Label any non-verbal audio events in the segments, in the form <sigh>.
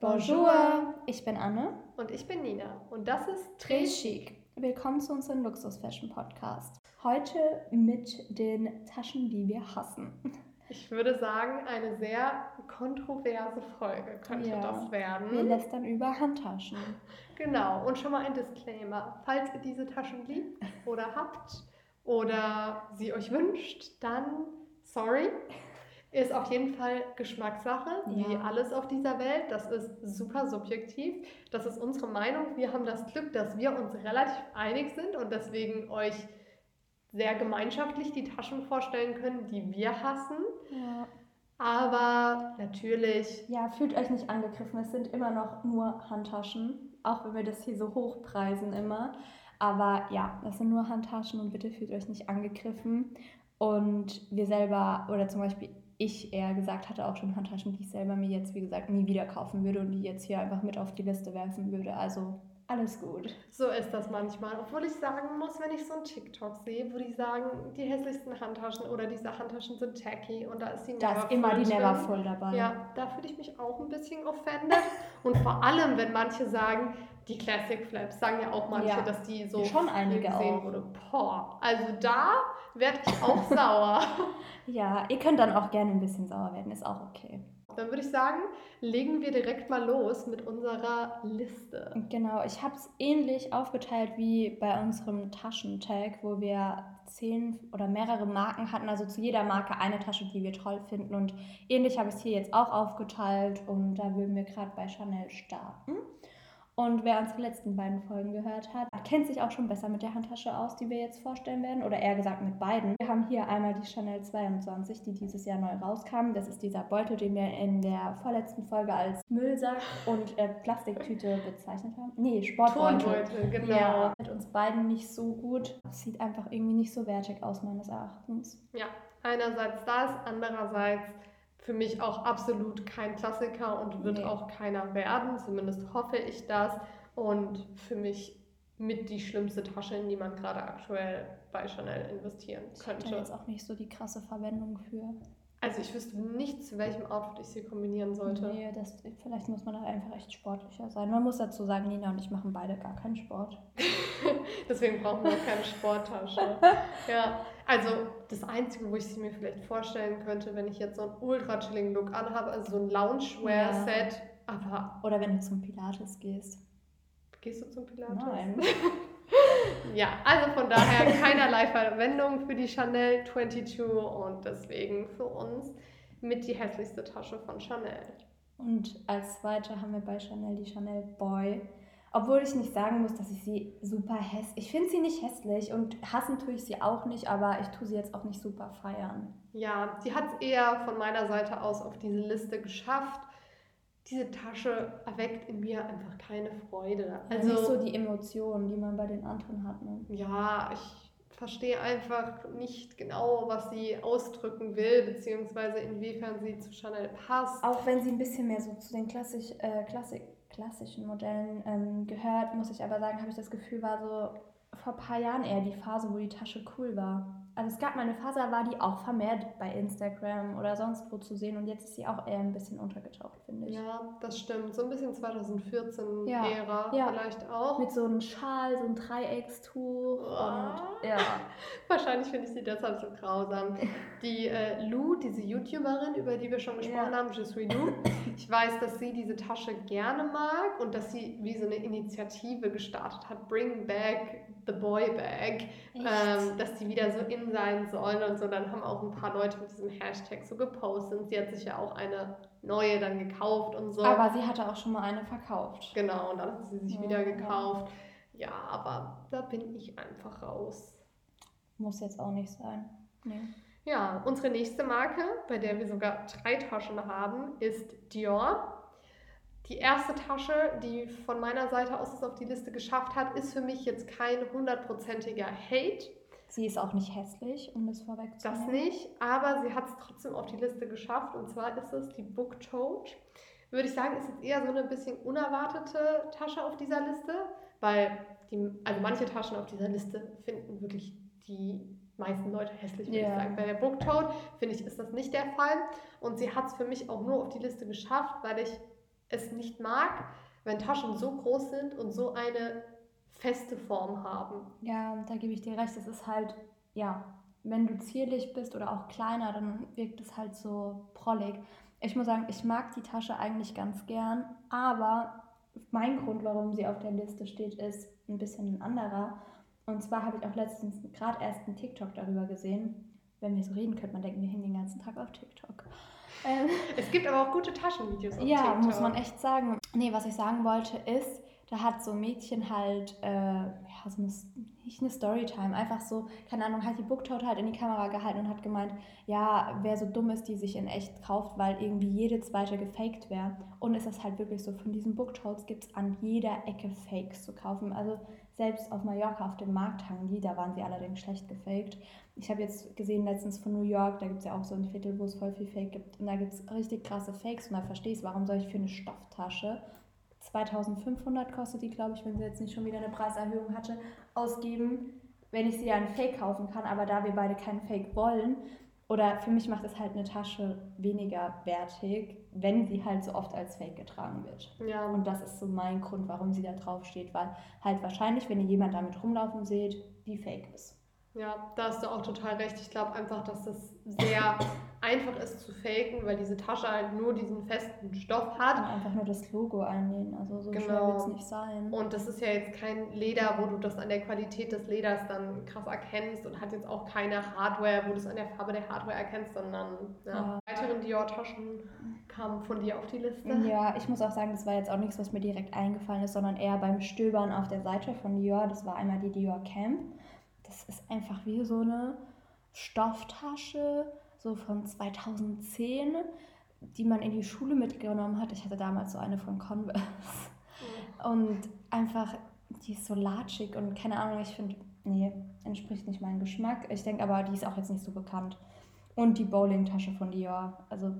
Bonjour, ich bin Anne. Und ich bin Nina. Und das ist Très Chic. Willkommen zu unserem Luxus-Fashion-Podcast. Heute mit den Taschen, die wir hassen. Ich würde sagen, eine sehr kontroverse Folge könnte Ja. das werden. Wir lästern über Handtaschen. Genau, und schon mal ein Disclaimer. Falls ihr diese Taschen liebt oder habt oder sie euch wünscht, dann sorry. Ist auf jeden Fall Geschmackssache, wie Ja. alles auf dieser Welt. Das ist super subjektiv. Das ist unsere Meinung. Wir haben das Glück, dass wir uns relativ einig sind und deswegen euch sehr gemeinschaftlich die Taschen vorstellen können, die wir hassen. Ja. Aber natürlich ja, fühlt euch nicht angegriffen. Es sind immer noch nur Handtaschen. Auch wenn wir das hier so hochpreisen immer. Aber ja, das sind nur Handtaschen und bitte fühlt euch nicht angegriffen. Und wir selber, oder zum Beispiel ich eher gesagt, hatte auch schon Handtaschen, die ich selber mir jetzt, wie gesagt, nie wieder kaufen würde und die jetzt hier einfach mit auf die Liste werfen würde. Also alles gut. So ist das manchmal. Obwohl ich sagen muss, wenn ich so einen TikTok sehe, wo die sagen, die hässlichsten Handtaschen oder diese Handtaschen sind tacky und da ist die Da ist immer die. Neverfull dabei. Ja, da fühle ich mich auch ein bisschen offended. Und vor allem, wenn manche sagen, die Classic Flaps, sagen ja auch manche, Ja. dass die so Schon einige gesehen auch. wurde. Boah, also da werde ich auch <laughs> sauer. Ja, ihr könnt dann auch gerne ein bisschen sauer werden, ist auch okay. Dann würde ich sagen, legen wir direkt mal los mit unserer Liste. Genau, ich habe es ähnlich aufgeteilt wie bei unserem Taschentag, wo wir zehn oder mehrere Marken hatten, also zu jeder Marke eine Tasche, die wir toll finden. Und ähnlich habe ich es hier jetzt auch aufgeteilt und da würden wir gerade bei Chanel starten. Und wer unsere letzten beiden Folgen gehört hat, kennt sich auch schon besser mit der Handtasche aus, die wir jetzt vorstellen werden, oder eher gesagt mit beiden. Wir haben hier einmal die Chanel 22, die dieses Jahr neu rauskam. Das ist dieser Beutel, den wir in der vorletzten Folge als Müllsack und äh, Plastiktüte bezeichnet haben. Nee, Sportbeutel. Turnbeutel, genau. Ja, mit uns beiden nicht so gut. Sieht einfach irgendwie nicht so wertig aus, meines Erachtens. Ja, einerseits das, andererseits für mich auch absolut kein Klassiker und wird Nee. auch keiner werden. Zumindest hoffe ich das. Und für mich mit die schlimmste Tasche, in die man gerade aktuell bei Chanel investieren Ich habe könnte. jetzt auch nicht so die krasse Verwendung für. Also ich wüsste nicht, zu welchem Outfit ich sie kombinieren sollte. Nee, das, vielleicht muss man da einfach echt sportlicher sein. Man muss dazu sagen, Nina und ich machen beide gar keinen Sport. <laughs> Deswegen brauchen wir auch keine <laughs> Sporttasche. ja, also das Einzige, wo ich sie mir vielleicht vorstellen könnte, wenn ich jetzt so einen ultra chilling Look anhabe, also so ein Loungewear-Set. Aber Oder wenn du zum Pilates gehst. gehst du zum Pilates? Nein. <laughs> Ja, also von daher keinerlei Verwendung für die Chanel 22 und deswegen für uns mit die hässlichste Tasche von Chanel. Und als zweite haben wir bei Chanel die Chanel Boy. Obwohl ich nicht sagen muss, dass ich sie super hässlich. Ich finde sie nicht hässlich und hassen tue ich sie auch nicht, aber ich tue sie jetzt auch nicht super feiern. Ja, sie hat es eher von meiner Seite aus auf diese Liste geschafft. Diese Tasche erweckt in mir einfach keine Freude. Also nicht so Also, die Emotionen, die man bei den anderen hat. Ne? ja, ich verstehe einfach nicht genau, was sie ausdrücken will, beziehungsweise inwiefern sie zu Chanel passt. Auch wenn sie ein bisschen mehr so zu den klassisch, äh, Klassik, klassischen Modellen ähm, gehört, muss ich aber sagen, habe ich das Gefühl, war so vor ein paar Jahren eher die Phase, wo die Tasche cool war. Also es gab mal eine Phase, war die auch vermehrt bei Instagram oder sonst wo zu sehen und jetzt ist sie auch eher ein bisschen untergetaucht, finde ich. Ja, das stimmt. So ein bisschen 2014 Ja, ja. vielleicht auch. Mit so einem Schal, so einem Dreieckstuch Ah. und ja. <laughs> Wahrscheinlich finde ich sie deshalb so grausam. Die äh, Lou, diese YouTuberin, über die wir schon gesprochen Ja. haben, Je suis Lou, ich weiß, dass sie diese Tasche gerne mag und dass sie wie so eine Initiative gestartet hat, Bring Back the Boy Bag, ähm, dass die wieder so in sein sollen und so. Dann haben auch ein paar Leute mit diesem Hashtag so gepostet und sie hat sich ja auch eine neue dann gekauft und so. Aber sie hatte auch schon mal eine verkauft. Genau, und dann hat sie sich Ja, wieder ja. gekauft. Ja, aber da bin ich einfach raus. Muss jetzt auch nicht sein. Nee. Ja, unsere nächste Marke, bei der wir sogar drei Taschen haben, ist Dior. Die erste Tasche, die von meiner Seite aus es auf die Liste geschafft hat, ist für mich jetzt kein hundertprozentiger Hate. Sie ist auch nicht hässlich, um das Das vorwegzunehmen. nicht, aber sie hat es trotzdem auf die Liste geschafft. Und zwar ist es die Book Tote. Würde ich sagen, ist jetzt eher so eine bisschen unerwartete Tasche auf dieser Liste, weil die, also manche Taschen auf dieser Liste finden wirklich die meisten Leute hässlich, würde Ja. ich sagen. Bei der Booktoad, finde ich, ist das nicht der Fall. Und sie hat es für mich auch nur auf die Liste geschafft, weil ich es nicht mag, wenn Taschen so groß sind und so eine feste Form haben. Ja, da gebe ich dir recht. Es ist halt, ja, wenn du zierlich bist oder auch kleiner, dann wirkt es halt so prollig. Ich muss sagen, ich mag die Tasche eigentlich ganz gern, aber mein Grund, warum sie auf der Liste steht, ist ein bisschen ein anderer. Und zwar habe ich auch letztens gerade erst einen TikTok darüber gesehen. Wenn wir so reden, könnte man denken, wir hängen den ganzen Tag auf TikTok. Ähm, Es gibt aber auch gute Taschenvideos auf ja, TikTok. muss man echt sagen. Nee, was ich sagen wollte ist, da hat so ein Mädchen halt, äh, ja, so eine, nicht eine Storytime, einfach so, keine Ahnung, hat die Booktote halt in die Kamera gehalten und hat gemeint, ja, wer so dumm ist, die sich in echt kauft, weil irgendwie jede zweite gefaked wäre. Und ist halt wirklich so, von diesen Booktotes gibt es an jeder Ecke Fakes zu kaufen. Also selbst auf Mallorca auf dem Markt hangen die, da waren sie allerdings schlecht gefaked. Ich habe jetzt gesehen letztens von New York, da gibt es ja auch so ein Viertel, wo es voll viel Fake gibt. Und da gibt es richtig krasse Fakes und da verstehe ich warum soll ich für eine Stofftasche 2500 kostet die, glaube ich, wenn sie jetzt nicht schon wieder eine Preiserhöhung hatte, ausgeben, wenn ich sie ja in Fake kaufen kann, aber da wir beide keinen Fake wollen, oder für mich macht es halt eine Tasche weniger wertig, wenn sie halt so oft als Fake getragen wird. Ja, Und das ist so mein Grund, warum sie da drauf steht, weil halt wahrscheinlich, wenn ihr jemand damit rumlaufen seht, die Fake ist. Ja, da hast du auch total recht. Ich glaube einfach, dass das sehr <coughs> einfach ist zu faken, weil diese Tasche halt nur diesen festen Stoff Und hat. einfach nur das Logo einnähen, also so schwer Genau. wird es nicht sein. Und das ist ja jetzt kein Leder, wo du das an der Qualität des Leders dann krass erkennst und hat jetzt auch keine Hardware, wo du es an der Farbe der Hardware erkennst, sondern ja. Ja. weiteren Dior-Taschen kamen von dir auf die Liste. Ja, ich muss auch sagen, das war jetzt auch nichts, was mir direkt eingefallen ist, sondern eher beim Stöbern auf der Seite von Dior. Das war einmal die Dior Camp. Das ist einfach wie so eine Stofftasche, so von 2010, die man in die Schule mitgenommen hat. Ich hatte damals so eine von Converse. Und einfach, die ist so latschig und keine Ahnung, ich finde, nee, entspricht nicht meinem Geschmack. Ich denke aber, die ist auch jetzt nicht so bekannt. Und die Bowling-Tasche von Dior, also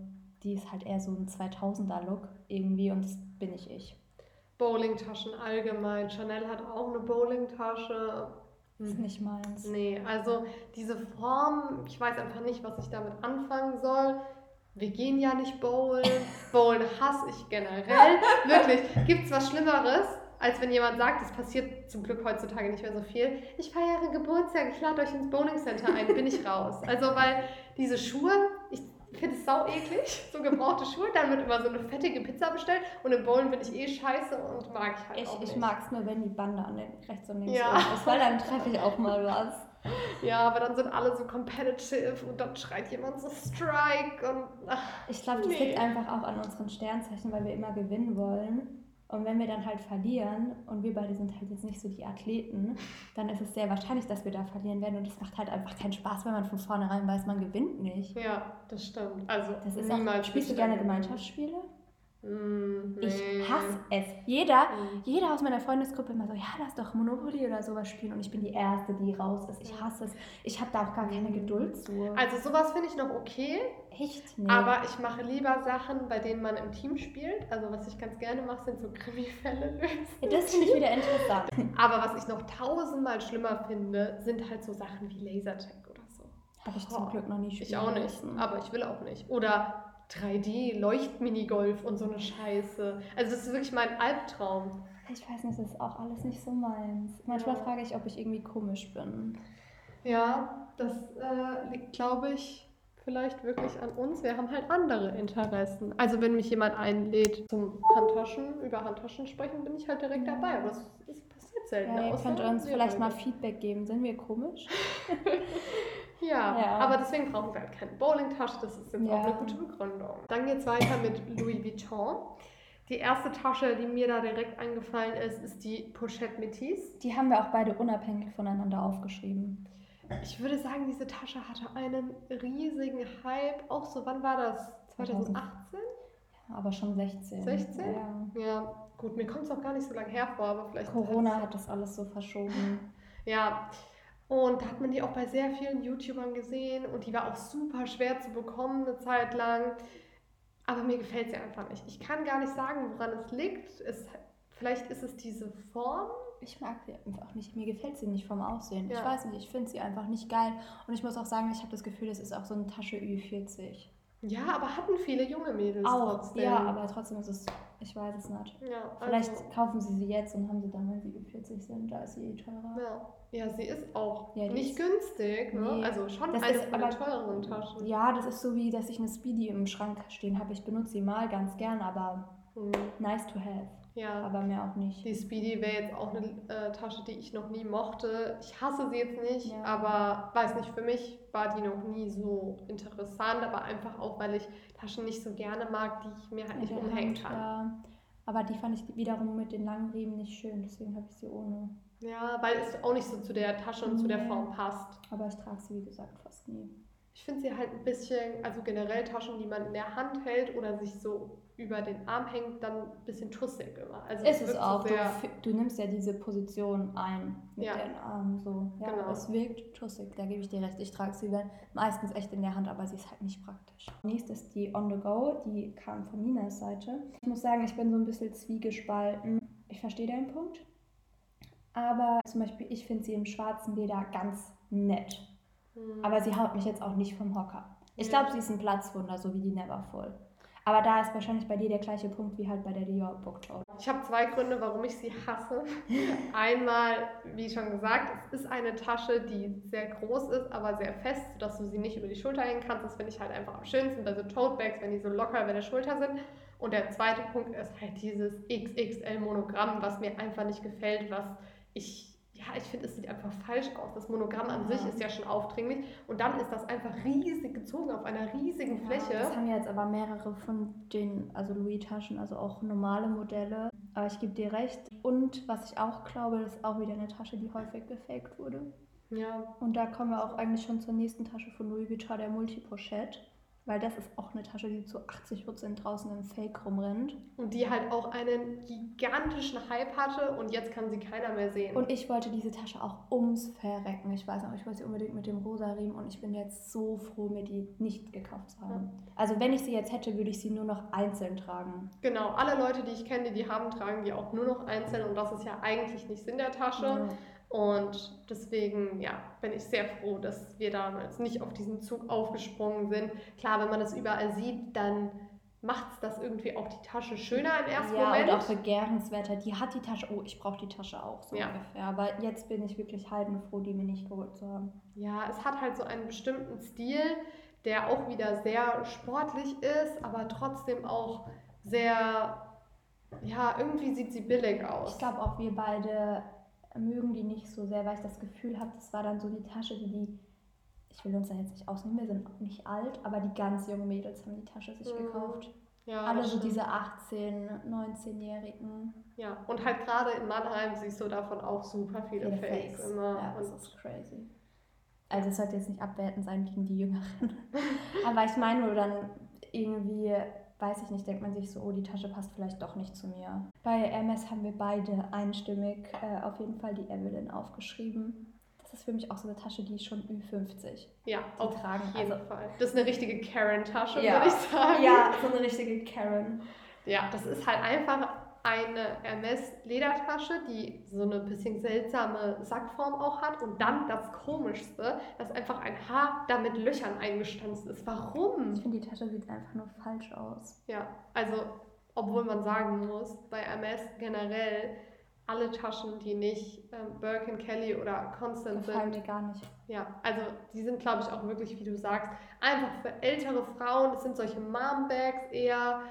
die ist halt eher so ein 2000er-Look irgendwie und das bin ich ich. Bowlingtaschen allgemein. Chanel hat auch eine Bowlingtasche. Das ist nicht meins. Nee, also diese Form, ich weiß einfach nicht, was ich damit anfangen soll. Wir gehen ja nicht bowlen. <laughs> Bowlen hasse ich generell. Wirklich. Gibt es was Schlimmeres, als wenn jemand sagt, das passiert zum Glück heutzutage nicht mehr so viel. Ich feiere Geburtstag, ich lade euch ins Bowling Center ein, bin ich raus. Also, weil diese Schuhe, ich finde es sau eklig, so gebrauchte Schuhe. Dann wird immer so eine fettige Pizza bestellt und im Bowlen bin ich eh scheiße und mag ich halt Ich, auch ich nicht. mag es nur, wenn die Bande an den rechts und links Ja. ist, weil dann treffe ich auch mal was. Ja, aber dann sind alle so competitive und dann schreit jemand so Strike und ach, Ich glaube, das Nee. liegt einfach auch an unseren Sternzeichen, weil wir immer gewinnen wollen. Und wenn wir dann halt verlieren und wir beide sind halt jetzt nicht so die Athleten, dann ist es sehr wahrscheinlich, dass wir da verlieren werden. Und das macht halt einfach keinen Spaß, wenn man von vornherein weiß, man gewinnt nicht. ja, das stimmt. Also Das ist niemals auch, spielst du gerne Gemeinschaftsspiele? Mm, Ich nee. hasse es. Jeder, Mm. jeder aus meiner Freundesgruppe immer so, ja, lass doch Monopoly oder sowas spielen. Und ich bin die Erste, die raus ist. Ich hasse es. Ich habe da auch gar keine Geduld zu. Also sowas finde ich noch okay, Echt? Nee. aber ich mache lieber Sachen, bei denen man im Team spielt. Also was ich ganz gerne mache, sind so Krimi-Fälle lösen. Ja, das finde ich wieder interessant. <laughs> Aber was ich noch tausendmal schlimmer finde, sind halt so Sachen wie Lasertag oder so. Habe ich zum Glück noch nie spielen Ich auch nicht, aber ich will auch nicht. Oder 3D-Leuchtminigolf und so eine Scheiße. Also das ist wirklich mein Albtraum. Ich weiß nicht, das ist auch alles nicht so meins. Manchmal Ja. frage ich, ob ich irgendwie komisch bin. Ja, das äh, liegt, glaube ich, vielleicht wirklich an uns. Wir haben halt andere Interessen. Also wenn mich jemand einlädt zum Handtaschen, über Handtaschen sprechen, bin ich halt direkt Ja. dabei. Aber das, das passiert selten. Ja, ihr könnt uns vielleicht mal. Feedback geben. Sind wir komisch? <laughs> Ja, Ja. aber deswegen brauchen wir halt keine Bowlingtasche. Das ist jetzt Ja. auch eine gute Begründung. Dann geht es weiter mit Louis Vuitton. Die erste Tasche, die mir da direkt eingefallen ist, ist die Pochette Métis. Die haben wir auch beide unabhängig voneinander aufgeschrieben. Ich würde sagen, diese Tasche hatte einen riesigen Hype. Auch so, wann war das? 2018? Aber schon 16. 16? Ja. Ja, gut, mir kommt es auch gar nicht so lange hervor, aber vielleicht. Corona hat das alles so verschoben. Ja, und da hat man die auch bei sehr vielen YouTubern gesehen und die war auch super schwer zu bekommen eine Zeit lang. Aber mir gefällt sie einfach nicht. Ich kann gar nicht sagen, woran es liegt. Es, vielleicht ist es diese Form, ich mag sie einfach nicht. Mir gefällt sie nicht vom Aussehen. Ja. Ich weiß nicht, ich finde sie einfach nicht geil. Und ich muss auch sagen, ich habe das Gefühl, das ist auch so eine Tasche Ü40. Ja, aber hatten viele junge Mädels Auch, trotzdem. ja, aber trotzdem ist es, ich weiß es nicht. Ja, Vielleicht also, kaufen sie sie jetzt und haben sie dann, wenn sie Ü40 sind, da ist sie eh teurer. ja. ja, sie ist auch Ja, nicht ist- günstig, ne? Nee. Also schon Das eine ist von aber- teureren Taschen. Ja, das ist so wie, dass ich eine Speedy im Schrank stehen habe. Ich benutze sie mal ganz gern, aber Hm. nice to have. Ja. Aber mehr auch nicht. Die Speedy wäre jetzt auch eine äh, Tasche, die ich noch nie mochte. Ich hasse sie jetzt nicht, Ja. aber weiß nicht, für mich war die noch nie so interessant, aber einfach auch, weil ich Taschen nicht so gerne mag, die ich mir halt nicht der umhängen kann. Ja. Aber die fand ich wiederum mit den langen Riemen nicht schön, deswegen habe ich sie ohne. Ja, weil es auch nicht so zu der Tasche und zu der. Form passt. Aber ich trage sie, wie gesagt, fast nie. Ich finde sie halt ein bisschen, also generell Taschen, die man in der Hand hält oder sich so über den Arm hängt, dann ein bisschen tussig immer. Also Ist es wirkt so auch. Du, du nimmst ja diese Position ein mit Ja. den Armen so. Ja, Genau. es wirkt tussig, da gebe ich dir recht. Ich trage sie dann meistens echt in der Hand, aber sie ist halt nicht praktisch. Nächstes die On The Go, die kam von Ninas Seite. Ich muss sagen, ich bin so ein bisschen zwiegespalten. Ich verstehe deinen Punkt. Aber zum Beispiel, ich finde sie im schwarzen Leder ganz nett. Hm. Aber sie haut mich jetzt auch nicht vom Hocker. Ich Nee. glaube, sie ist ein Platzwunder, so wie die Neverfull. Aber da ist wahrscheinlich bei dir der gleiche Punkt wie halt bei der Dior Book Tote. Ich habe zwei Gründe, warum ich sie hasse. Einmal, wie schon gesagt, es ist eine Tasche, die sehr groß ist, aber sehr fest, sodass du sie nicht über die Schulter hängen kannst. Das finde ich halt einfach am schönsten bei so Tote Bags, wenn die so locker über der Schulter sind. Und der zweite Punkt ist halt dieses XXL-Monogramm, was mir einfach nicht gefällt, was ich, ja, ich finde, es sieht einfach falsch aus. Das Monogramm an Ja. sich ist ja schon aufdringlich und dann ist das einfach riesig gezogen auf einer riesigen Fläche. Das haben ja jetzt aber mehrere von den, also Louis-Taschen, also auch normale Modelle. Aber ich gebe dir recht. Und was ich auch glaube, das ist auch wieder eine Tasche, die häufig gefaked wurde. Ja, Und da kommen wir auch eigentlich schon zur nächsten Tasche von Louis Vuitton, der Multipochette. Weil das ist auch eine Tasche, die zu 80% draußen im Fake rumrennt. Und die halt auch einen gigantischen Hype hatte und jetzt kann sie keiner mehr sehen. Und ich wollte diese Tasche auch ums Verrecken. Ich weiß noch, ich wollte sie unbedingt mit dem rosa Riemen und ich bin jetzt so froh, mir die nicht gekauft zu haben. Also wenn ich sie jetzt hätte, würde ich sie nur noch einzeln tragen. genau, alle Leute, die ich kenne, die die haben, tragen die auch nur noch einzeln und das ist ja eigentlich nicht Sinn der Tasche. Ja. Und deswegen, ja, bin ich sehr froh, dass wir damals nicht auf diesen Zug aufgesprungen sind. Klar, wenn man das überall sieht, dann macht es das irgendwie auch die Tasche schöner im ersten ja, Moment. und auch begehrenswerter. Die hat die Tasche, oh, ich brauche die Tasche auch so Ja. ungefähr. Aber jetzt bin ich wirklich heidenfroh, die mir nicht geholt zu haben. Ja, es hat halt so einen bestimmten Stil, der auch wieder sehr sportlich ist, aber trotzdem auch sehr, ja, irgendwie sieht sie billig aus. Ich glaube auch wir beide mögen die nicht so sehr, weil ich das Gefühl habe, das war dann so die Tasche, die die, ich will uns da jetzt nicht ausnehmen, wir sind auch nicht alt, aber die ganz jungen Mädels haben die Tasche sich Mhm. gekauft. ja, Alle so diese 18, 19-Jährigen. Ja, und halt gerade in Mannheim siehst du davon auch super viele, Viele Fakes, Fakes. immer. Ja, das und ist crazy. Also es sollte jetzt nicht abwertend sein gegen die Jüngeren. <laughs> Aber ich meine nur dann irgendwie, weiß ich nicht, denkt man sich so, oh, die Tasche passt vielleicht doch nicht zu mir. Bei MS haben wir beide einstimmig äh, auf jeden Fall die Evelyn aufgeschrieben. Das ist für mich auch so eine Tasche, die ist schon Ü50. ja, Die auf tragen, jeden also- Fall. Das ist eine richtige Karen-Tasche, Ja. würde ich sagen. Ja, so eine richtige Karen. Ja, das ist halt einfach eine Hermes-Ledertasche, die so eine bisschen seltsame Sackform auch hat. Und dann das Komischste, dass einfach ein Haar da mit Löchern eingestanzt ist. Warum? Ich finde, die Tasche sieht einfach nur falsch aus. Ja, also, obwohl man sagen muss, bei Hermes generell alle Taschen, die nicht ähm, Birkin, Kelly oder Constant Gefallen sind, mir gar nicht. ja, also die sind, glaube ich, auch wirklich, wie du sagst, einfach für ältere Frauen. Das sind solche Mom-Bags eher.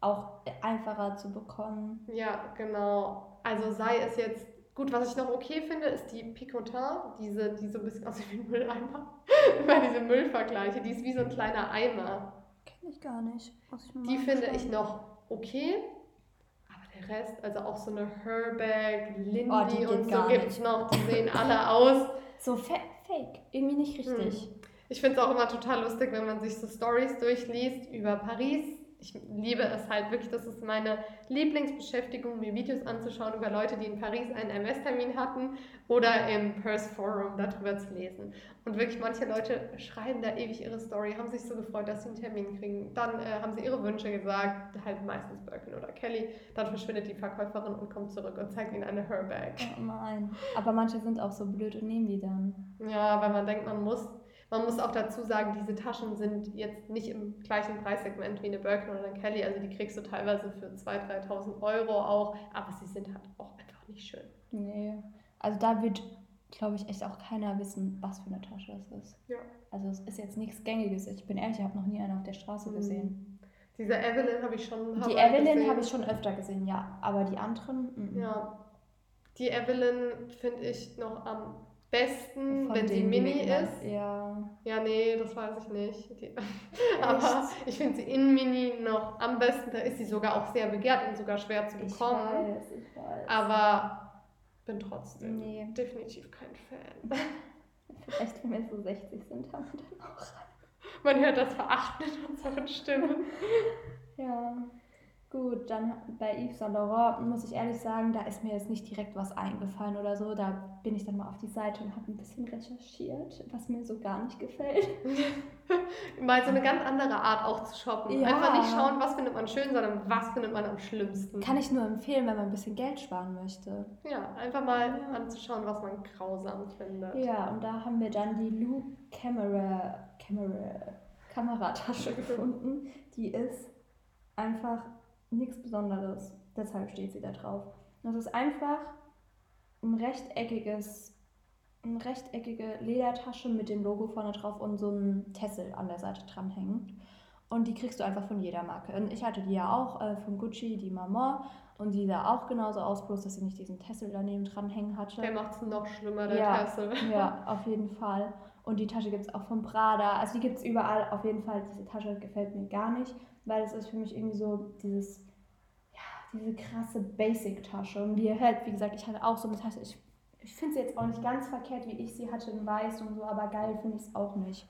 Auch einfacher zu bekommen. Ja, genau. Also sei es jetzt, gut, was ich noch okay finde, ist die Picotin, diese, die so ein bisschen aussieht wie ein Mülleimer. Immer diese Müllvergleiche, die ist wie so ein kleiner Eimer. Kenne ich gar nicht. Ich Die finde ich noch okay. Aber der Rest, also auch so eine Herberg, Lindy Oh, die geht und so gibt es nicht. noch, die sehen <laughs> alle aus. So fa fake. Irgendwie nicht richtig. Ich finde es auch immer total lustig, wenn man sich so Stories durchliest über Paris. Ich liebe es halt wirklich, das ist meine Lieblingsbeschäftigung, mir Videos anzuschauen über Leute, die in Paris einen MS-Termin hatten oder im Purse Forum darüber zu lesen. Und wirklich manche Leute schreiben da ewig ihre Story, haben sich so gefreut, dass sie einen Termin kriegen. Dann äh, haben sie ihre Wünsche gesagt, halt meistens Birkin oder Kelly. Dann verschwindet die Verkäuferin und kommt zurück und zeigt ihnen eine Herbag. Oh nein. Aber manche sind auch so blöd und nehmen die dann. Ja, weil man denkt, man muss man muss auch dazu sagen, diese Taschen sind jetzt nicht im gleichen Preissegment wie eine Birkin oder eine Kelly. Also die kriegst du teilweise für 2.000, 3.000 Euro auch, aber sie sind halt auch einfach nicht schön. Nee. Also da wird, glaube ich, echt auch keiner wissen, was für eine Tasche es ist. Ja. Also es ist jetzt nichts Gängiges. Ich bin ehrlich, ich habe noch nie eine auf der Straße mhm. gesehen. Diese Evelyn habe ich schon. Die Evelyn habe ich schon öfter gesehen, ja. Aber die anderen. M -m. Ja. Die Evelyn finde ich noch am besten, Von wenn sie Mini ist. Ja. Ja, nee, das weiß ich nicht. Die, <laughs> aber ich finde sie in Mini noch am besten. Da ist sie sogar auch sehr begehrt und sogar schwer zu bekommen. Ich weiß, ich weiß. Aber bin trotzdem nee. definitiv kein Fan. <laughs> Vielleicht, wenn wir so 60 sind, haben wir dann auch Man hört das Verachten in unseren Stimmen. <laughs> ja. Gut, dann bei Yves Saint Laurent muss ich ehrlich sagen, da ist mir jetzt nicht direkt was eingefallen oder so. Da bin ich dann mal auf die Seite und habe ein bisschen recherchiert, was mir so gar nicht gefällt. <laughs> mal so eine ganz andere Art auch zu shoppen. Ja. Einfach nicht schauen, was findet man schön, sondern was findet man am schlimmsten. Kann ich nur empfehlen, wenn man ein bisschen Geld sparen möchte. Ja, einfach mal ja. anzuschauen, was man grausam findet. Ja, und da haben wir dann die Lou Camera, Camera Kameratasche <laughs> gefunden. Die ist einfach nichts Besonderes. Deshalb steht sie da drauf. Das ist einfach ein rechteckiges, eine rechteckige Ledertasche mit dem Logo vorne drauf und so ein Tessel an der Seite dranhängen. Und die kriegst du einfach von jeder Marke. Und ich hatte die ja auch äh, von Gucci, die Maman. Und die sah auch genauso aus, bloß dass sie nicht diesen Tessel daneben dranhängen hatte. Der macht es noch schlimmer, der ja, Tessel. <laughs> Ja, auf jeden Fall. Und die Tasche gibt es auch von Prada. Also die gibt es überall. Auf jeden Fall, diese Tasche gefällt mir gar nicht, weil es ist für mich irgendwie so dieses diese krasse Basic-Tasche. Und wie ihr hört, wie gesagt, ich hatte auch so eine Tasche. Ich, ich finde sie jetzt auch nicht ganz verkehrt, wie ich sie hatte in weiß und so, aber geil finde ich es auch nicht.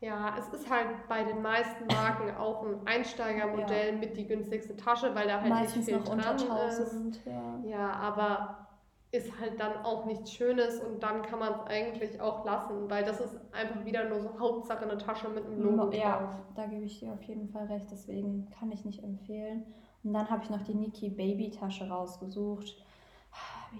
Ja, es ist halt bei den meisten Marken auch ein Einsteigermodell ja. mit die günstigste Tasche, weil da halt Meistens nicht viel noch dran unter 1000, ist. Ja. ja, aber ist halt dann auch nichts Schönes und dann kann man es eigentlich auch lassen, weil das ist einfach wieder nur so Hauptsache eine Tasche mit einem Logo ja, drauf. da gebe ich dir auf jeden Fall recht, deswegen kann ich nicht empfehlen. Und dann habe ich noch die Niki Baby Tasche rausgesucht.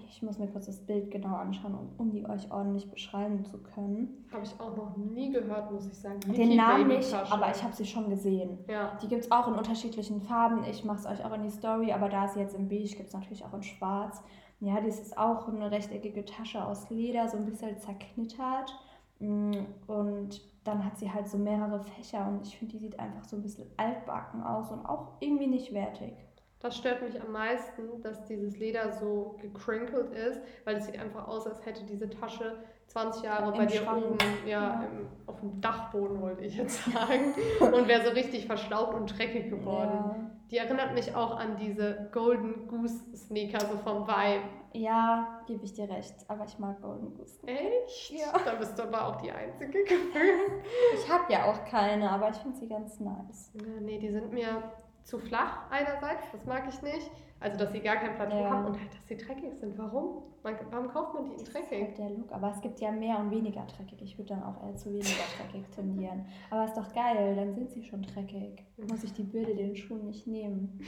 Ich muss mir kurz das Bild genau anschauen, um, um die euch ordentlich beschreiben zu können. Habe ich auch noch nie gehört, muss ich sagen. Niki Den Namen nicht, aber ich habe sie schon gesehen. Ja. Die gibt es auch in unterschiedlichen Farben. Ich mache es euch auch in die Story, aber da ist sie jetzt in beige, gibt es natürlich auch in schwarz. Ja, das ist auch eine rechteckige Tasche aus Leder, so ein bisschen zerknittert. Mm, und dann hat sie halt so mehrere Fächer und ich finde, die sieht einfach so ein bisschen altbacken aus und auch irgendwie nicht wertig. Das stört mich am meisten, dass dieses Leder so gecrinkelt ist, weil es sieht einfach aus, als hätte diese Tasche 20 Jahre Im bei dir Schrank. oben, ja, ja. Im, auf dem Dachboden wollte ich jetzt sagen, und wäre so richtig verstaubt und dreckig geworden. Ja. Die erinnert mich auch an diese Golden Goose Sneaker, so vom Vibe. Ja, gebe ich dir recht, aber ich mag Golden Goose. Echt? Ja. Da bist du aber auch die Einzige <laughs> gefühlt. ich habe ja auch keine, aber ich finde sie ganz nice. Ja, nee, die sind mir zu flach einerseits, das mag ich nicht. Also, dass sie gar kein Plateau ja. haben und halt, dass sie dreckig sind. Warum? Man, warum kauft man die in dreckig? Halt der Look, aber es gibt ja mehr und weniger dreckig. Ich würde dann auch eher zu weniger dreckig <laughs> tendieren. Aber ist doch geil, dann sind sie schon dreckig. Muss ich die Bürde den Schuhen nicht nehmen.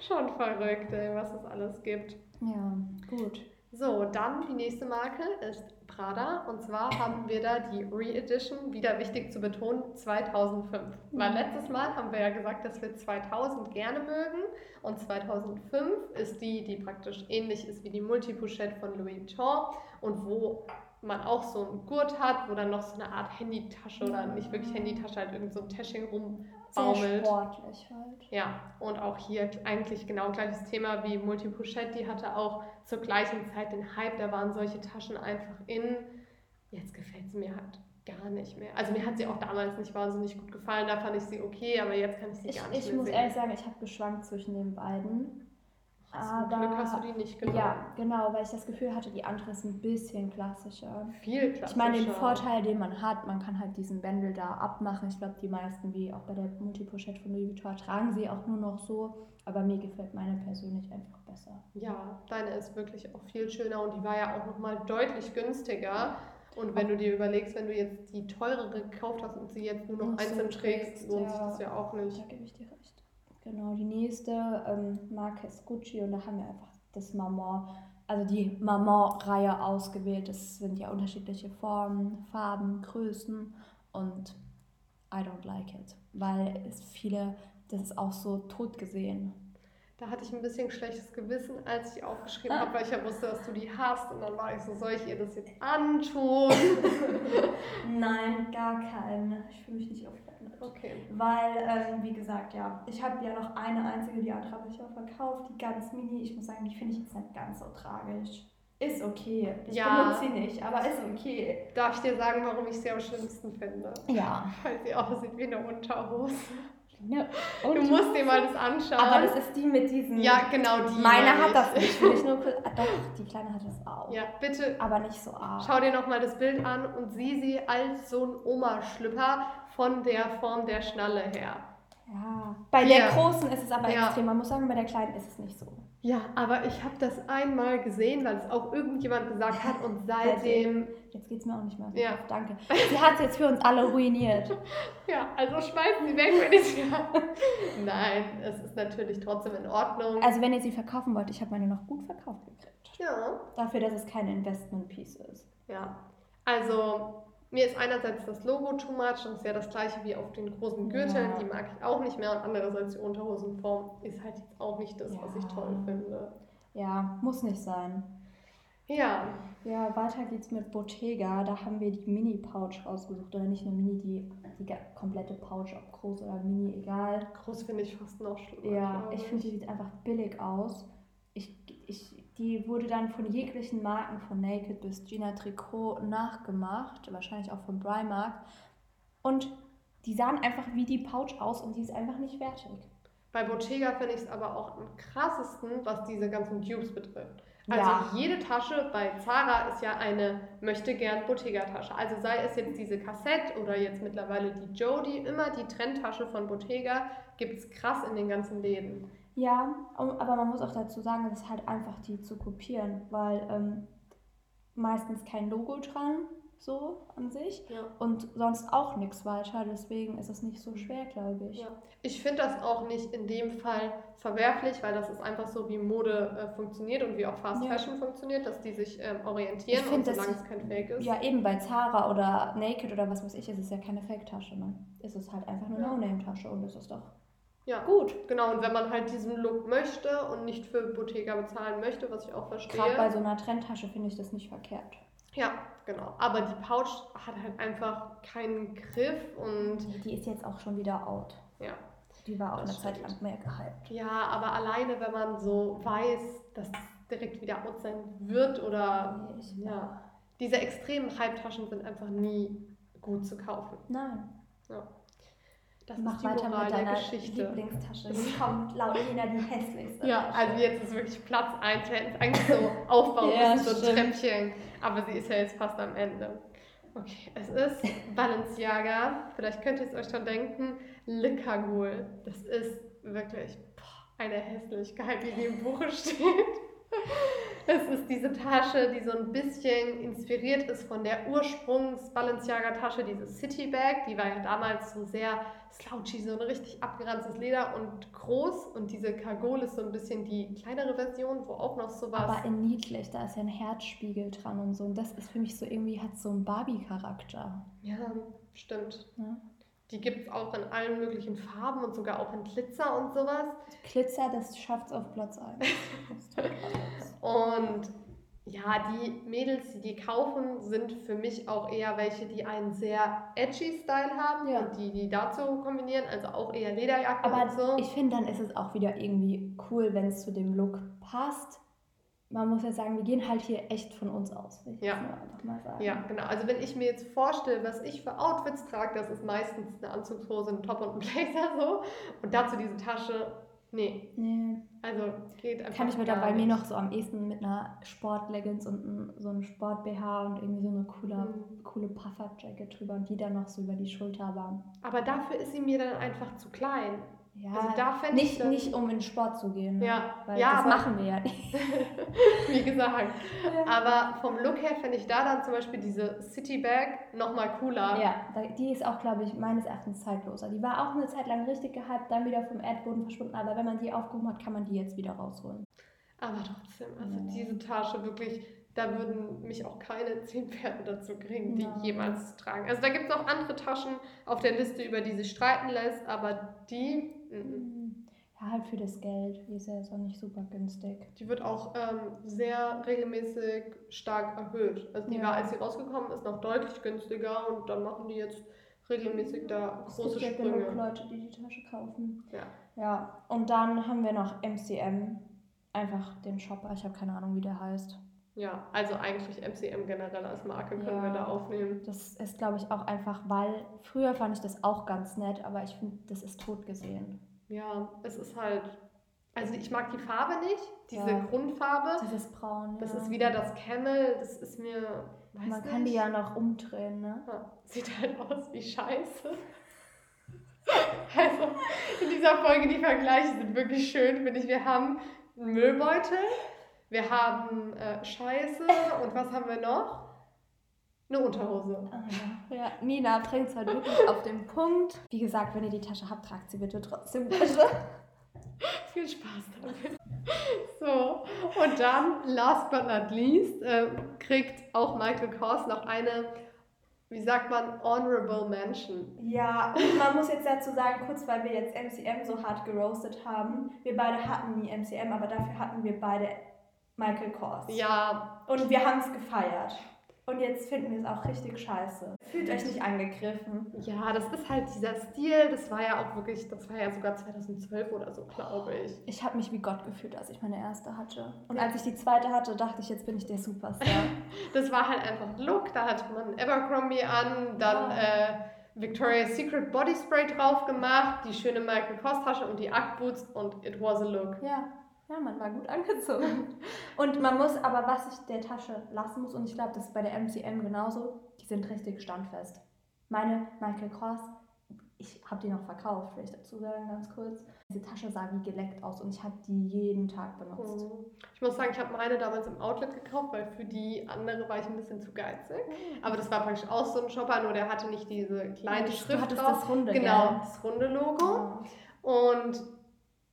Schon verrückt, ey, was es alles gibt. Ja, gut. So, dann die nächste Marke ist Prada. Und zwar haben wir da die Re-Edition, wieder wichtig zu betonen, 2005. Weil letztes Mal haben wir ja gesagt, dass wir 2000 gerne mögen. Und 2005 ist die, die praktisch ähnlich ist wie die Multipochette von Louis Vuitton und wo man auch so einen Gurt hat, wo dann noch so eine Art Handytasche oder nicht wirklich Handytasche, halt irgend so ein Täschchen rumbaumelt. Sehr sportlich halt. Ja, und auch hier eigentlich genau gleiches Thema wie Multipochette, die hatte auch zur gleichen Zeit den Hype, da waren solche Taschen einfach in. Jetzt gefällt sie mir halt gar nicht mehr. Also mir hat sie auch damals nicht wahnsinnig gut gefallen, da fand ich sie okay, aber jetzt kann ich sie ich, gar nicht ich mehr muss ehrlich sagen, ich habe geschwankt zwischen den beiden. Aber, Zum Glück hast du die nicht genommen. Ja, genau, weil ich das Gefühl hatte, die andere ist ein bisschen klassischer. Viel klassischer. Ich meine, den Vorteil, den man hat, man kann halt diesen Bändel da abmachen. Ich glaube, die meisten, wie auch bei der Multipochette von Louis Vuitton, tragen sie auch nur noch so. Aber mir gefällt meine persönlich einfach besser. Ja, deine ist wirklich auch viel schöner und die war ja auch nochmal deutlich günstiger. Und wenn du dir überlegst, wenn du jetzt die teurere gekauft hast und sie jetzt nur noch und einzeln so trägst, lohnt ja, sich das ja auch nicht. Da gebe ich dir recht. Genau, die nächste ähm, ist Gucci und da haben wir einfach das Maman, also die Maman-Reihe ausgewählt. Das sind ja unterschiedliche Formen, Farben, Größen und I don't like it, weil es viele, das ist auch so tot gesehen. Da hatte ich ein bisschen schlechtes Gewissen, als ich aufgeschrieben ah. habe, weil ich ja wusste, dass du die hast. Und dann war ich so, soll ich ihr das jetzt antun? <laughs> Nein, gar keinen. Ich fühle mich nicht aufgewendet. Okay. Weil, ähm, wie gesagt, ja, ich habe ja noch eine einzige, die habe ich auch verkauft, die ganz mini. Ich muss sagen, die finde ich jetzt nicht ganz so tragisch. Ist okay. Ich ja. benutze sie nicht, aber ist okay. Darf ich dir sagen, warum ich sie am schlimmsten finde? Ja. Weil sie aussieht wie eine Unterhose. Ja, du musst dir mal das anschauen. Aber das ist die mit diesen. Ja, genau die. Meine hat das nicht. Will ich <laughs> nur kurz, ah, doch, die kleine hat das auch. Ja, bitte. Aber nicht so arg. Schau dir nochmal das Bild an und sieh sie als so ein Oma-Schlüpper von der Form der Schnalle her. Ja. Bei Hier. der großen ist es aber ja. extrem. Man muss sagen, bei der kleinen ist es nicht so. Ja, aber ich habe das einmal gesehen, weil es auch irgendjemand gesagt hat und seitdem. Jetzt geht es mir auch nicht mehr. Ja. Auf. Danke. Sie hat es jetzt für uns alle ruiniert. <laughs> ja, also schmeißen Sie weg, wenn ich. Nein, es ist natürlich trotzdem in Ordnung. Also, wenn ihr sie verkaufen wollt, ich habe meine noch gut verkauft gekriegt. Ja. Dafür, dass es kein Investment-Piece ist. Ja. Also, mir ist einerseits das Logo too much, das ist ja das gleiche wie auf den großen Gürteln, ja. die mag ich auch nicht mehr. Und andererseits die Unterhosenform ist halt jetzt auch nicht das, ja. was ich toll finde. Ja, muss nicht sein. Ja. Ja, weiter geht's mit Bottega. Da haben wir die Mini-Pouch rausgesucht. Oder nicht nur Mini, die, die komplette Pouch, ob groß oder mini, egal. Groß finde ich fast noch schlimmer. Ja, ich finde, die sieht einfach billig aus. Ich, ich die wurde dann von jeglichen Marken, von Naked bis Gina Tricot, nachgemacht, wahrscheinlich auch von Primark. Und die sahen einfach wie die Pouch aus und die ist einfach nicht fertig. Bei Bottega finde ich es aber auch am krassesten, was diese ganzen Dupes betrifft. Also ja. jede Tasche bei Zara ist ja eine möchte gern Bottega-Tasche. Also sei es jetzt diese Kassette oder jetzt mittlerweile die Jody, immer die Trendtasche von Bottega gibt es krass in den ganzen Läden. Ja, aber man muss auch dazu sagen, es ist halt einfach die zu kopieren, weil ähm, meistens kein Logo dran, so an sich. Ja. Und sonst auch nichts weiter. Deswegen ist es nicht so schwer, glaube ich. Ja. Ich finde das auch nicht in dem Fall verwerflich, weil das ist einfach so, wie Mode äh, funktioniert und wie auch Fast ja. Fashion funktioniert, dass die sich ähm, orientieren ich und solange es kein Fake ist. Ja, eben bei Zara oder Naked oder was weiß ich, ist es ja keine Fake-Tasche. Ne? Es ist halt einfach eine No-Name-Tasche und es ist doch ja, gut. Genau, und wenn man halt diesen Look möchte und nicht für Bottega bezahlen möchte, was ich auch verstehe. Gerade bei so einer Trendtasche finde ich das nicht verkehrt. Ja, genau. Aber die Pouch hat halt einfach keinen Griff und. Die, ist jetzt auch schon wieder out. Ja. Die war auch eine Zeit lang mehr gehypt. Ja, aber alleine, wenn man so weiß, dass es direkt wieder out sein wird oder. Nee, ich, ja. Diese extremen Hype-Taschen sind einfach nie gut zu kaufen. Nein. Ja. Das Mach weiter Moral mit deiner Geschichte. Lieblingstasche. Die kommt laut Lena die hässlichste. Ja, Tasche. also jetzt ist wirklich Platz 1. Wir hätten es eigentlich so <laughs> aufbauen ja, müssen, so Treppchen. Aber sie ist ja jetzt fast am Ende. Okay, es ist <laughs> Balenciaga. Vielleicht könnt ihr es euch schon denken. Le Cagul. Das ist wirklich boah, eine Hässlichkeit, wie die im Buche steht. <laughs> Es ist diese Tasche, die so ein bisschen inspiriert ist von der Ursprungs-Balenciaga-Tasche, diese City Bag. Die war ja damals so sehr slouchy, so ein richtig abgeranztes Leder und groß. Und diese Cargol ist so ein bisschen die kleinere Version, wo auch noch sowas. Aber in niedlich, da ist ja ein Herzspiegel dran und so. Und das ist für mich so irgendwie, hat so einen Barbie-Charakter. Ja, stimmt. Ja. Die gibt es auch in allen möglichen Farben und sogar auch in Glitzer und sowas. Glitzer, das schafft es auf Platz 1. <laughs> und ja, die Mädels, die die kaufen, sind für mich auch eher welche, die einen sehr edgy Style haben ja. und die die dazu kombinieren, also auch eher Lederjacke Aber und so. ich finde, dann ist es auch wieder irgendwie cool, wenn es zu dem Look passt man muss ja sagen, wir gehen halt hier echt von uns aus. Will ich ja. einfach mal sagen. Ja, genau. Also wenn ich mir jetzt vorstelle, was ich für Outfits trage, das ist meistens eine Anzugshose, ein Top und ein Blazer so. Und dazu diese Tasche, Nee. Nee. Also geht einfach Kann ich mir da bei mir noch so am ehesten mit einer Sport-Leggings und ein, so einem Sport-BH und irgendwie so eine coole, Mhm. coole Puffer-Jacket drüber und die dann noch so über die Schulter, aber Aber dafür ist sie mir dann einfach zu klein. Ja, Also da fänd ich nicht, dann- nicht um in Sport zu gehen. Ja, Weil ja, das machen wir ja nicht. <laughs> Wie gesagt. Aber vom Look her finde ich da dann zum Beispiel diese City Bag nochmal cooler. Ja, die ist auch, glaube ich, meines Erachtens zeitloser. Die war auch eine Zeit lang richtig gehypt, dann wieder vom Erdboden verschwunden, aber wenn man die aufgehoben hat, kann man die jetzt wieder rausholen. Aber trotzdem, also Ja. diese Tasche wirklich, da würden mich auch keine <laughs> zehn Pferde dazu kriegen, die Ja. jemals zu tragen. Also da gibt es auch andere Taschen auf der Liste, über die sich streiten lässt, aber die, mm, Ja, halt für das Geld. Die ist ja jetzt auch nicht super günstig. die wird auch ähm, sehr regelmäßig stark erhöht. Also die Ja. war, als sie rausgekommen ist, noch deutlich günstiger und dann machen die jetzt regelmäßig da Es große gibt ja genug Sprünge. Leute, die die Tasche kaufen. Ja. Ja, und dann haben wir noch MCM. Einfach den Shopper. Ich habe keine Ahnung, wie der heißt. Ja, also eigentlich MCM generell als Marke können Ja. wir da aufnehmen. Das ist, glaube ich, auch einfach, weil früher fand ich das auch ganz nett, aber ich finde, das ist tot gesehen. Ja, es ist halt. Also ich mag die Farbe nicht, diese Ja. Grundfarbe. Dieses Braun. Das ja. ist wieder das Camel, das ist mir. Man nicht. kann die ja noch umdrehen, ne? Sieht halt aus wie Scheiße. <laughs> Also in dieser Folge, die Vergleiche sind wirklich schön, finde ich. Wir haben einen Müllbeutel, wir haben äh, Scheiße und was haben wir noch? Eine Unterhose. Ah, ja. ja, Nina bringt es halt wirklich auf den Punkt. Wie gesagt, wenn ihr die Tasche habt, tragt sie bitte trotzdem bitte. <laughs> Viel Spaß damit. So, und dann, last but not least, äh, kriegt auch Michael Kors noch eine, wie sagt man, honorable Mention. Ja, und man muss jetzt dazu sagen, kurz weil wir jetzt MCM so hart geroastet haben, wir beide hatten nie MCM, aber dafür hatten wir beide Michael Kors. Ja, Und wir haben es gefeiert. Und jetzt finden wir es auch richtig scheiße. Fühlt euch nicht angegriffen. ja, das ist halt dieser Stil, das war ja auch wirklich, das war ja sogar 2012 oder so, glaube ich. Ich habe mich wie Gott gefühlt, als ich meine erste hatte. Und als ich die zweite hatte, dachte ich, jetzt bin ich der Superstar. <laughs> Das war halt einfach ein Look, da hatte man Abercrombie an, dann Ja. äh, Victoria's Secret Body Spray drauf gemacht, die schöne Michael Kors Tasche und die Act Boots und it was a look. Ja, ja, man war gut <laughs> angezogen. Und man muss aber, was ich der Tasche lassen muss, und ich glaube, das ist bei der MCM genauso, die sind richtig standfest. Meine Michael Kors, ich habe die noch verkauft, will ich dazu sagen, ganz kurz. Diese Tasche sah wie geleckt aus und ich habe die jeden Tag benutzt. Mhm. Ich muss sagen, ich habe meine damals im Outlet gekauft, weil für die andere war ich ein bisschen zu geizig. Aber das war praktisch auch so ein Shopper, nur der hatte nicht diese kleine du Schrift hattest drauf. das runde, genau, gell? das runde Logo. Ja. Und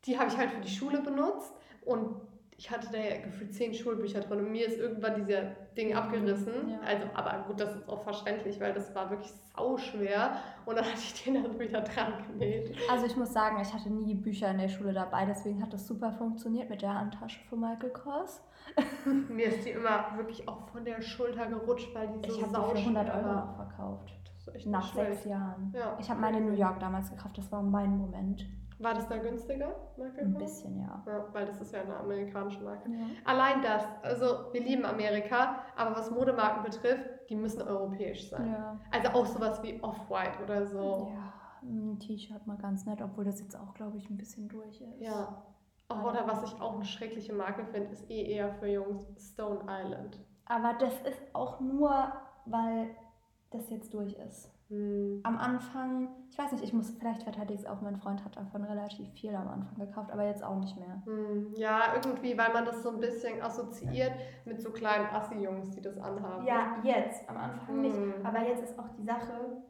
die habe ich halt für die Schule benutzt. Und ich hatte da ja gefühlt zehn Schulbücher drin. Und mir ist irgendwann dieser Ding abgerissen. Ja. Also, aber gut, das ist auch verständlich, weil das war wirklich sauschwer. Und dann <laughs> hatte ich den dann wieder dran genäht. Also ich muss sagen, ich hatte nie Bücher in der Schule dabei, deswegen hat das super funktioniert mit der Handtasche von Michael Kors. <laughs> Mir ist die immer wirklich auch von der Schulter gerutscht, weil die so Ich habe die für 100 Euro war. verkauft. Nach sechs Jahren. Ja. Ich habe meine in New York damals gekauft, das war mein Moment. War das da günstiger, Michael Ein bisschen, ja. Ja, weil das ist ja eine amerikanische Marke. ja. Allein das, also wir lieben Amerika, aber was Modemarken betrifft, die müssen europäisch sein. Ja. Also auch sowas wie Off-White oder so. ja, ein T-Shirt mal ganz nett, obwohl das jetzt auch, glaube ich, ein bisschen durch ist. Ja. Auch, oder was ich auch eine schreckliche Marke finde, ist eh eher für Jungs Stone Island. Aber das ist auch nur, weil das jetzt durch ist. Hm. Am Anfang, ich weiß nicht, ich muss, vielleicht verteidige ich es auch, mein Freund hat davon relativ viel am Anfang gekauft, aber jetzt auch nicht mehr. Hm. Ja, irgendwie, weil man das so ein bisschen assoziiert mit so kleinen Assi-Jungs, die das anhaben. Ja, jetzt, am Anfang nicht. Hm. Aber jetzt ist auch die Sache,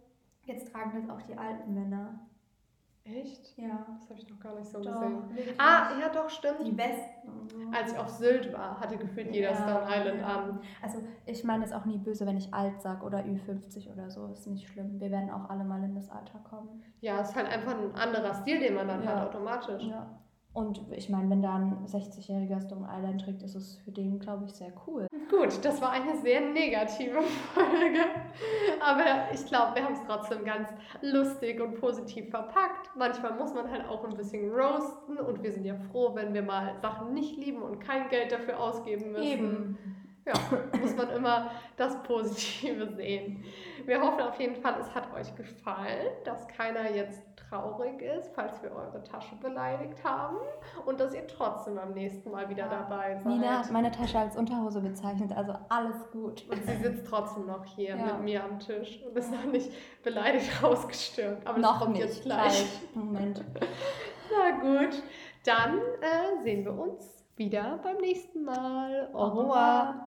jetzt tragen das auch die alten Männer. Echt? Ja. Das habe ich noch gar nicht so Doch, gesehen. wirklich. Ah, ja, doch, stimmt. Die so. Als ich auf Sylt war, hatte gefühlt jeder Ja. Stone Island an. Also ich meine es auch nie böse, wenn ich alt sag oder Ü50 oder so, ist nicht schlimm. Wir werden auch alle mal in das Alter kommen. Ja, es ist halt einfach ein anderer Stil, den man dann Ja. hat, automatisch. Ja. Und ich meine, wenn da ein 60-jähriger Stone Island trägt, ist es für den, glaube ich, sehr cool. Gut, das war eine sehr negative Folge. Aber ich glaube, wir haben es trotzdem ganz lustig und positiv verpackt. Manchmal muss man halt auch ein bisschen roasten und wir sind ja froh, wenn wir mal Sachen nicht lieben und kein Geld dafür ausgeben müssen. ja, muss man immer das Positive sehen. Wir hoffen auf jeden Fall, es hat euch gefallen, dass keiner jetzt traurig ist, falls wir eure Tasche beleidigt haben und dass ihr trotzdem am nächsten Mal wieder dabei seid. Nina hat meine Tasche als Unterhose bezeichnet, also alles gut. Und sie sitzt trotzdem noch hier ja. mit mir am Tisch und ist noch nicht beleidigt <laughs> rausgestürmt. Aber noch das kommt nicht. jetzt gleich. Moment. <laughs> Na gut, dann äh, sehen wir uns wieder beim nächsten Mal. Au revoir.